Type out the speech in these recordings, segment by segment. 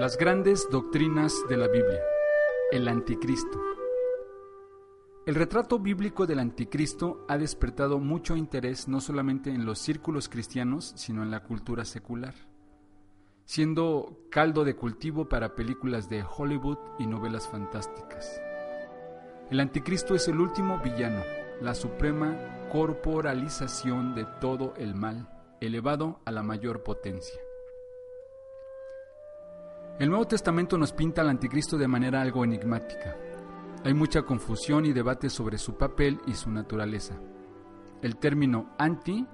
Las grandes doctrinas de la Biblia. El anticristo. El retrato bíblico del anticristo ha despertado mucho interés no solamente en los círculos cristianos, sino en la cultura secular, siendo caldo de cultivo para películas de Hollywood y novelas fantásticas. El anticristo es el último villano, la suprema corporalización de todo el mal, elevado a la mayor potencia. El Nuevo Testamento nos pinta al anticristo de manera algo enigmática. Hay mucha confusión y debate sobre su papel y su naturaleza. El término anti,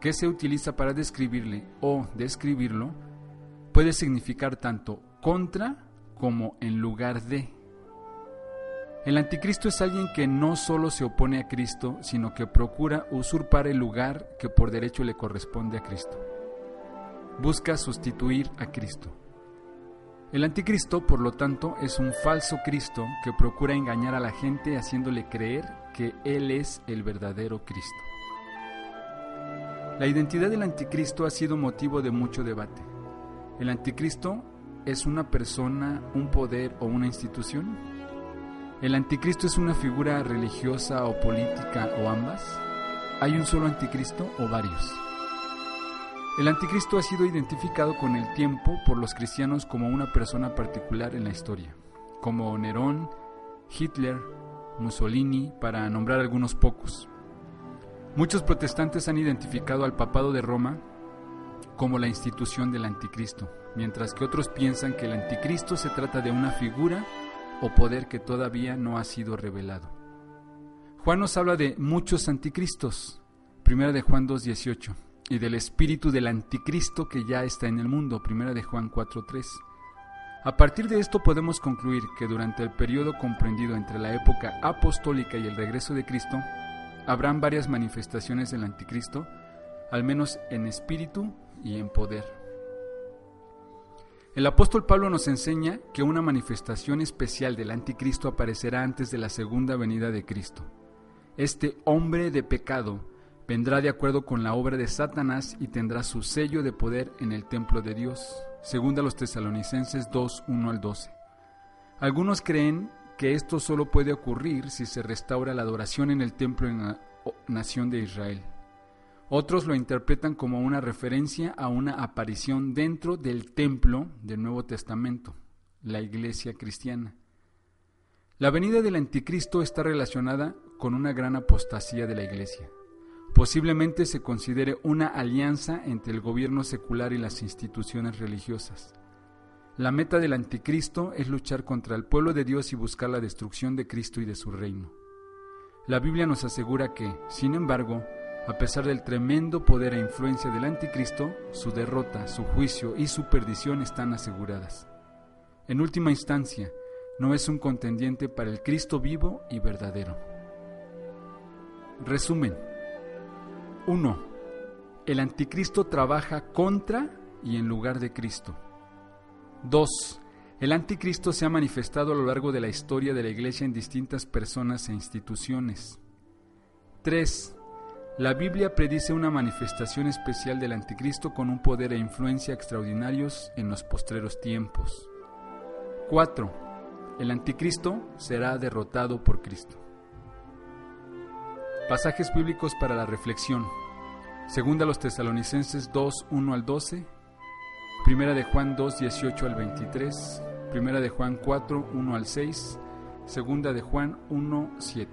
que se utiliza para describirle o describirlo, puede significar tanto contra como en lugar de. El anticristo es alguien que no solo se opone a Cristo, sino que procura usurpar el lugar que por derecho le corresponde a Cristo. Busca sustituir a Cristo. El anticristo, por lo tanto, es un falso Cristo que procura engañar a la gente haciéndole creer que Él es el verdadero Cristo. La identidad del anticristo ha sido motivo de mucho debate. ¿El anticristo es una persona, un poder o una institución? ¿El anticristo es una figura religiosa o política o ambas? ¿Hay un solo anticristo o varios? El anticristo ha sido identificado con el tiempo por los cristianos como una persona particular en la historia, como Nerón, Hitler, Mussolini, para nombrar algunos pocos. Muchos protestantes han identificado al papado de Roma como la institución del anticristo, mientras que otros piensan que el anticristo se trata de una figura o poder que todavía no ha sido revelado. Juan nos habla de muchos anticristos, primera de Juan 2.18 y del espíritu del anticristo que ya está en el mundo, primera de Juan 4:3. A partir de esto podemos concluir que durante el periodo comprendido entre la época apostólica y el regreso de Cristo, habrán varias manifestaciones del anticristo, al menos en espíritu y en poder. El apóstol Pablo nos enseña que una manifestación especial del anticristo aparecerá antes de la segunda venida de Cristo. Este hombre de pecado vendrá de acuerdo con la obra de Satanás y tendrá su sello de poder en el templo de Dios, según a los tesalonicenses 2, 1 al 12. Algunos creen que esto solo puede ocurrir si se restaura la adoración en el templo en la nación de Israel. Otros lo interpretan como una referencia a una aparición dentro del templo del Nuevo Testamento, la iglesia cristiana. La venida del anticristo está relacionada con una gran apostasía de la iglesia. Posiblemente se considere una alianza entre el gobierno secular y las instituciones religiosas. La meta del anticristo es luchar contra el pueblo de Dios y buscar la destrucción de Cristo y de su reino. La Biblia nos asegura que, sin embargo, a pesar del tremendo poder e influencia del anticristo, su derrota, su juicio y su perdición están aseguradas. En última instancia, no es un contendiente para el Cristo vivo y verdadero. Resumen. 1. El anticristo trabaja contra y en lugar de Cristo. 2. El anticristo se ha manifestado a lo largo de la historia de la Iglesia en distintas personas e instituciones. 3. La Biblia predice una manifestación especial del anticristo con un poder e influencia extraordinarios en los postreros tiempos. 4. El anticristo será derrotado por Cristo. Pasajes bíblicos para la reflexión. Segunda los tesalonicenses 2, 1 al 12. Primera de Juan 2, 18 al 23. Primera de Juan 4, 1 al 6. Segunda de Juan 1, 7.